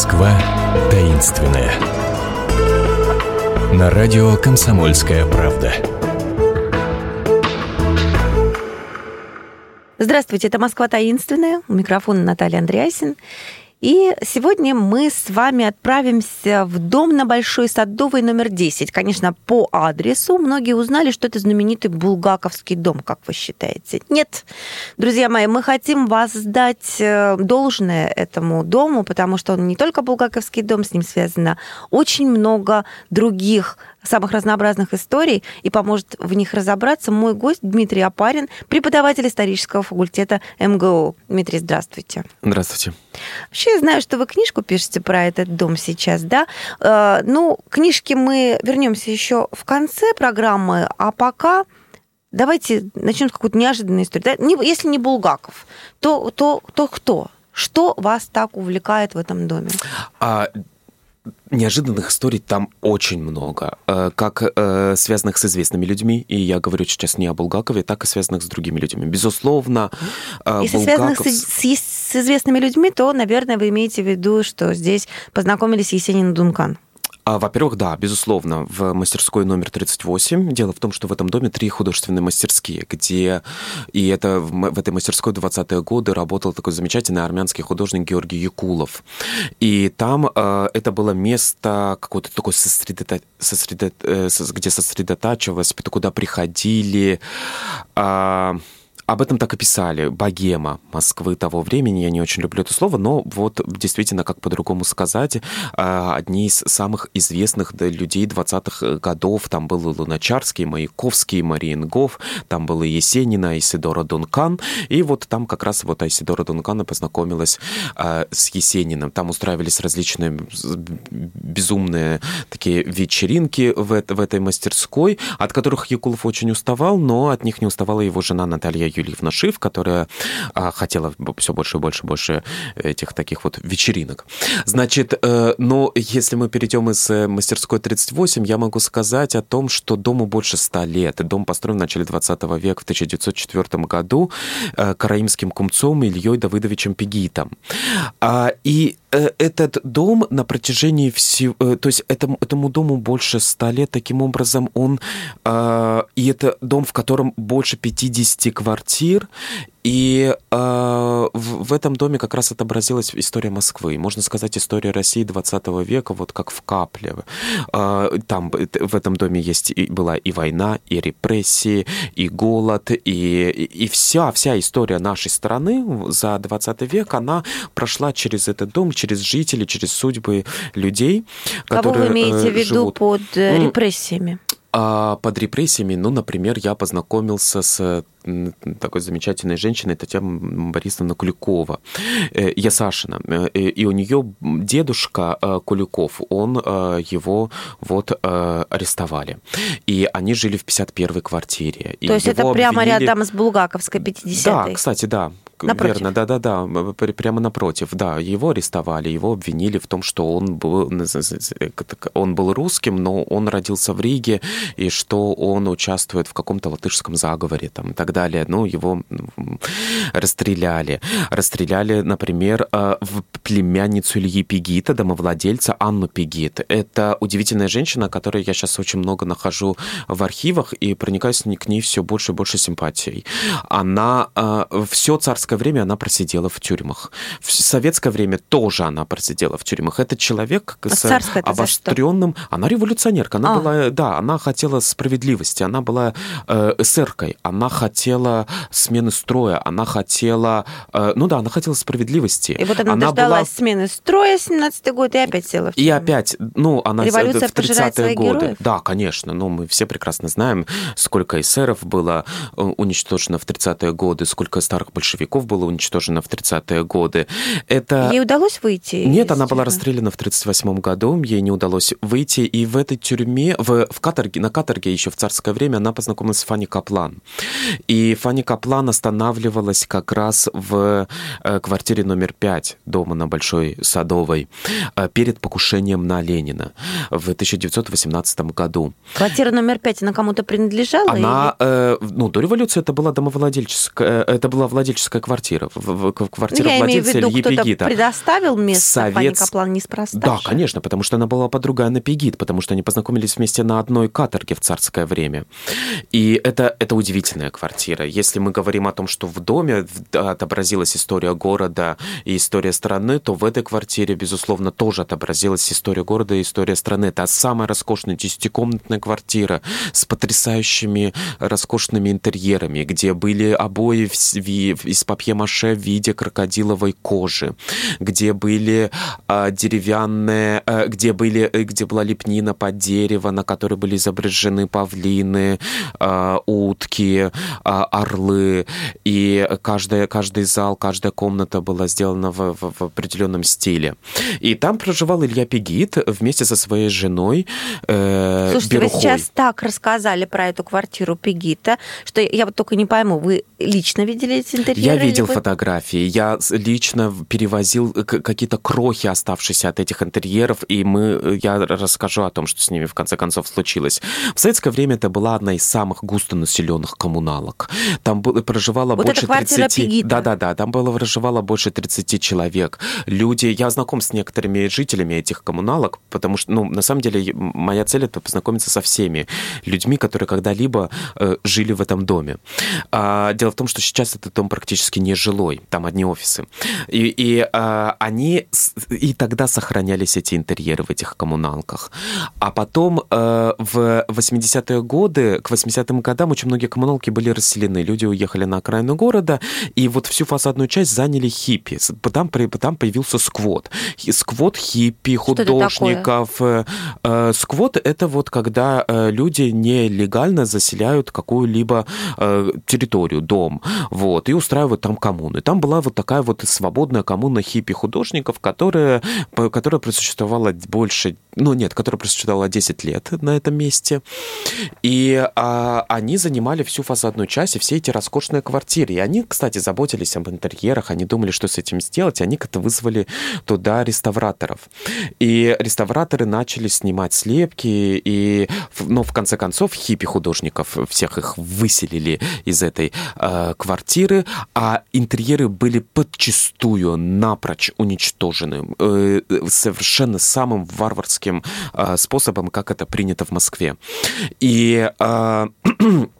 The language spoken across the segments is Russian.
Москва таинственная. На радио «Комсомольская правда». Здравствуйте, это «Москва таинственная». У микрофона Наталья Андреасин. И сегодня мы с вами отправимся в дом на Большой Садовой номер 10. Конечно, по адресу. Многие узнали, что это знаменитый Булгаковский дом, как вы считаете. Нет, друзья мои, мы хотим воздать э, должное этому дому, потому что он не только Булгаковский дом, с ним связано очень много других самых разнообразных историй и поможет в них разобраться мой гость Дмитрий Апарин, преподаватель исторического факультета МГУ. Дмитрий, здравствуйте. Здравствуйте. Вообще, я знаю, что вы книжку пишете про этот дом сейчас, да? Э, ну, книжки мы вернемся еще в конце программы, а пока давайте начнем с какой-то неожиданной истории. Да? Если не Булгаков, то, то, то кто? Что вас так увлекает в этом доме? А, Неожиданных историй там очень много, э, как э, связанных с известными людьми, и я говорю сейчас не о Булгакове, так и связанных с другими людьми. Безусловно, э, Если Булгаков... связанных с, с, с известными людьми, то, наверное, вы имеете в виду, что здесь познакомились Есенин и Дункан. А, во-первых, да, безусловно, в мастерской номер 38. Дело в том, что в этом доме три художественные мастерские, где... И это в, этой мастерской 20-е годы работал такой замечательный армянский художник Георгий Якулов. И там э, это было место какое-то такое. Сосредо... Э, где сосредотачивалось, куда приходили... Э, об этом так и писали. Богема Москвы того времени. Я не очень люблю это слово, но вот действительно, как по-другому сказать, а, одни из самых известных людей 20-х годов. Там был и Луначарский, Маяковский, Мариенгоф, там был и Есенина, Исидора Дункан. И вот там как раз вот Исидора Дункана познакомилась а, с Есениным. Там устраивались различные безумные такие вечеринки в, этой мастерской, от которых Якулов очень уставал, но от них не уставала его жена Наталья Юльевна Шиф, которая а, хотела все больше и больше и больше этих таких вот вечеринок. Значит, э, но если мы перейдем из э, мастерской 38, я могу сказать о том, что дому больше 100 лет. Дом построен в начале 20 века, в 1904 году, э, караимским кумцом Ильей Давыдовичем Пегитом. А, и этот дом на протяжении всего... То есть этому, этому дому больше ста лет, таким образом он... И это дом, в котором больше 50 квартир квартир, и э, в, в этом доме как раз отобразилась история Москвы. Можно сказать, история России 20 века, вот как в капле. Э, там в этом доме есть и, была и война, и репрессии, и голод, и, и, вся, вся история нашей страны за 20 век, она прошла через этот дом, через жителей, через судьбы людей, Кого которые вы имеете в виду живут. под э, репрессиями? А под репрессиями, ну, например, я познакомился с такой замечательной женщиной Татьяна Борисовна Куликова. Э, я Сашина. Э, и у нее дедушка э, Куликов, он его вот арестовали. И они жили в 51-й квартире. То есть это прямо обвинили... рядом с Булгаковской 50-й? Да, кстати, да. Напротив. Верно, да-да-да, прямо напротив, да. Его арестовали, его обвинили в том, что он был, он был русским, но он родился в Риге, и что он участвует в каком-то латышском заговоре там, и так далее. Ну, его расстреляли. Расстреляли, например, э, в племянницу Ильи Пегита, домовладельца Анну Пегит. Это удивительная женщина, которую я сейчас очень много нахожу в архивах и проникаюсь к ней все больше и больше симпатией. Она э, все царское советское время она просидела в тюрьмах. В советское время тоже она просидела в тюрьмах. Это человек а с обостренным... Она революционерка. Она а. была... Да, она хотела справедливости. Она была э, эсеркой. Она хотела смены строя. Она хотела... Э, ну да, она хотела справедливости. И вот она, она дождалась была... смены строя 17-й год и опять села в тюрьму. И опять, ну, она Революция в 30-е годы. Героев? Да, конечно. Ну, мы все прекрасно знаем, сколько эсеров было э, уничтожено в 30-е годы, сколько старых большевиков Песков было уничтожено в 30-е годы. Это... Ей удалось выйти? Нет, она была расстреляна в 38 году, ей не удалось выйти, и в этой тюрьме, в, в каторге, на каторге еще в царское время она познакомилась с Фанни Каплан. И Фанни Каплан останавливалась как раз в э, квартире номер 5 дома на Большой Садовой э, перед покушением на Ленина в 1918 году. Квартира номер 5, она кому-то принадлежала? Она, или? э, ну, до революции это была домовладельческая, э, это была владельческая квартира квартира. Квартира ну, владельца в Ильи Пегита. предоставил место Совет... Фанни Каплан неспроста Да, конечно, потому что она была подругой Анны Пегит, потому что они познакомились вместе на одной каторге в царское время. И это, это удивительная квартира. Если мы говорим о том, что в доме отобразилась история города и история страны, то в этой квартире, безусловно, тоже отобразилась история города и история страны. Это самая роскошная десятикомнатная квартира с потрясающими роскошными интерьерами, где были обои из папье-маше в виде крокодиловой кожи, где были а, деревянные, а, где, были, э, где была лепнина под дерево, на которой были изображены павлины, а, утки, а, орлы, и каждая, каждый зал, каждая комната была сделана в, в, в определенном стиле. И там проживал Илья Пегит вместе со своей женой э, Слушайте, Берухой. вы сейчас так рассказали про эту квартиру Пегита, что я вот только не пойму, вы лично видели эти интерьеры? Я видел вы... фотографии, я лично перевозил какие-то крохи, оставшиеся от этих интерьеров, и мы, я расскажу о том, что с ними в конце концов случилось. В советское время это была одна из самых густонаселенных коммуналок. Там было, проживало вот больше 30... Да-да-да, там было проживало больше 30 человек. Люди, я знаком с некоторыми жителями этих коммуналок, потому что, ну, на самом деле, моя цель это познакомиться со всеми людьми, которые когда-либо э, жили в этом доме. А, дело в том, что сейчас этот дом практически не жилой, там одни офисы. И, и а, они и тогда сохранялись эти интерьеры в этих коммуналках. А потом а, в 80-е годы, к 80-м годам очень многие коммуналки были расселены. Люди уехали на окраину города, и вот всю фасадную часть заняли хиппи. Там, там появился сквот. Сквот хиппи, художников. Э, э, сквот — это вот когда э, люди нелегально заселяют какую-либо территорию, дом, вот, и устраивают там коммуны. Там была вот такая вот свободная коммуна хиппи-художников, которая, которая просуществовала больше, ну нет, которая просуществовала 10 лет на этом месте. И а, они занимали всю фасадную часть и все эти роскошные квартиры. И они, кстати, заботились об интерьерах, они думали, что с этим сделать, и они как-то вызвали туда реставраторов. И реставраторы начали снимать слепки, и, ну, в конце концов, хиппи-художников всех их выселили из этой э, квартиры, а интерьеры были подчистую напрочь уничтожены э, совершенно самым варварским э, способом, как это принято в Москве. И э,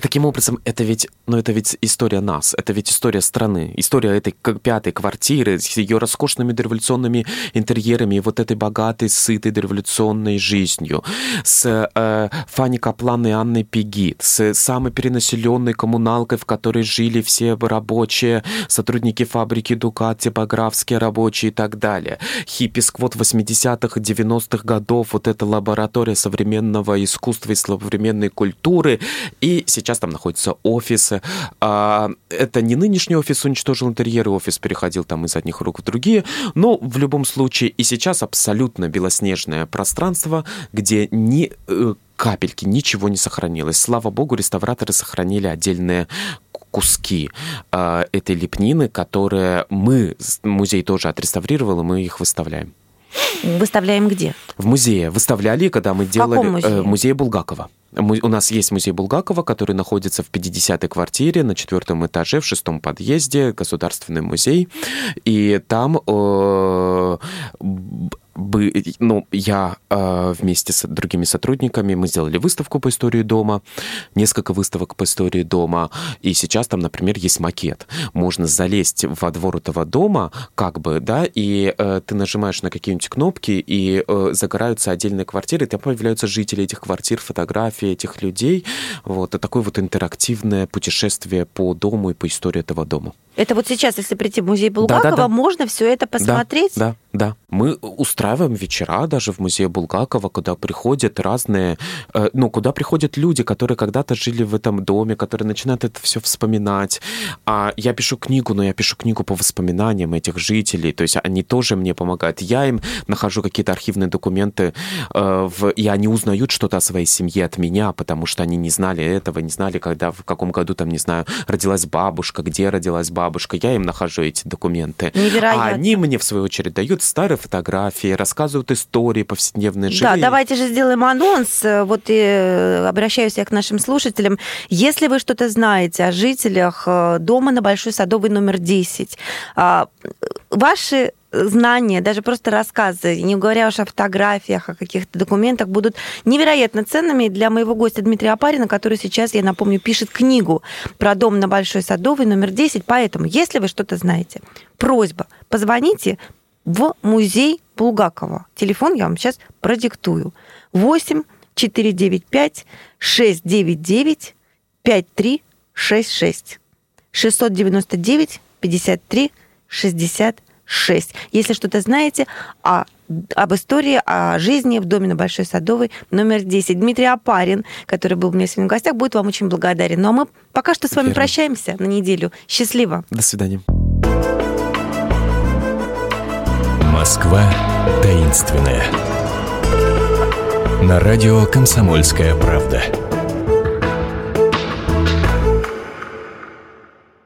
Таким образом, это ведь, ну, это ведь история нас, это ведь история страны, история этой пятой квартиры с ее роскошными дореволюционными интерьерами вот этой богатой, сытой дореволюционной жизнью, с э, Фанни Каплан и Анной Пегит, с самой перенаселенной коммуналкой, в которой жили все рабочие, сотрудники фабрики Дукат, типографские рабочие и так далее. Хиппи-сквот 80-х и 90-х годов, вот эта лаборатория современного искусства и современной культуры, и сейчас сейчас там находятся офисы. А, это не нынешний офис уничтожил интерьер, и офис переходил там из одних рук в другие, но в любом случае и сейчас абсолютно белоснежное пространство, где ни э, капельки, ничего не сохранилось. Слава богу, реставраторы сохранили отдельные куски э, этой лепнины, которые мы, музей тоже отреставрировал, и мы их выставляем. Выставляем где? В музее. Выставляли, когда мы в делали... Каком музее? Э, музей Булгакова. У нас есть музей Булгакова, который находится в 50-й квартире на четвертом этаже в шестом подъезде, государственный музей. И там э, бы, ну, я э, вместе с другими сотрудниками, мы сделали выставку по истории дома, несколько выставок по истории дома, и сейчас там, например, есть макет. Можно залезть во двор этого дома, как бы, да, и э, ты нажимаешь на какие-нибудь кнопки, и э, загораются отдельные квартиры, и там появляются жители этих квартир, фотографии этих людей. Вот, это такое вот интерактивное путешествие по дому и по истории этого дома. Это вот сейчас, если прийти в музей Булгакова, да, да, да. можно все это посмотреть? Да, да, да. Мы устраиваем вечера даже в музее Булгакова, куда приходят разные, э, ну, куда приходят люди, которые когда-то жили в этом доме, которые начинают это все вспоминать. А я пишу книгу, но я пишу книгу по воспоминаниям этих жителей, то есть они тоже мне помогают. Я им нахожу какие-то архивные документы, э, в, и они узнают что-то о своей семье от меня, потому что они не знали этого, не знали, когда, в каком году, там, не знаю, родилась бабушка, где родилась бабушка, бабушка, я им нахожу эти документы. Невероятно. А они мне, в свою очередь, дают старые фотографии, рассказывают истории повседневной жизни. Да, давайте же сделаем анонс. Вот и э, обращаюсь я к нашим слушателям. Если вы что-то знаете о жителях э, дома на Большой Садовой номер 10, а, ваши знания, даже просто рассказы, не говоря уж о фотографиях, о каких-то документах, будут невероятно ценными для моего гостя Дмитрия Апарина, который сейчас, я напомню, пишет книгу про дом на Большой Садовой номер 10. Поэтому, если вы что-то знаете, просьба, позвоните в музей Булгакова. Телефон я вам сейчас продиктую. 8 495 699 5366 699 53 60 6. Если что-то знаете о, об истории, о жизни в доме на Большой Садовой номер 10. Дмитрий Апарин, который был у меня сегодня в гостях, будет вам очень благодарен. Ну а мы пока что с вами Верно. прощаемся на неделю. Счастливо. До свидания. Москва таинственная. На радио «Комсомольская правда».